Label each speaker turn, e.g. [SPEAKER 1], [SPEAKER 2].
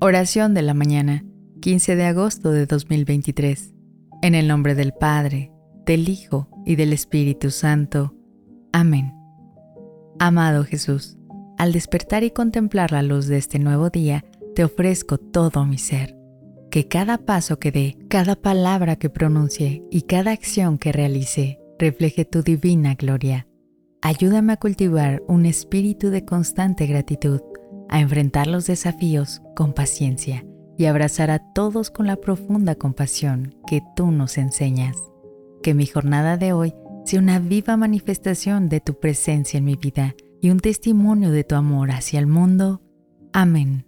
[SPEAKER 1] Oración de la mañana, 15 de agosto de 2023. En el nombre del Padre, del Hijo y del Espíritu Santo. Amén. Amado Jesús, al despertar y contemplar la luz de este nuevo día, te ofrezco todo mi ser. Que cada paso que dé, cada palabra que pronuncie y cada acción que realice refleje tu divina gloria. Ayúdame a cultivar un espíritu de constante gratitud a enfrentar los desafíos con paciencia y abrazar a todos con la profunda compasión que tú nos enseñas. Que mi jornada de hoy sea una viva manifestación de tu presencia en mi vida y un testimonio de tu amor hacia el mundo. Amén.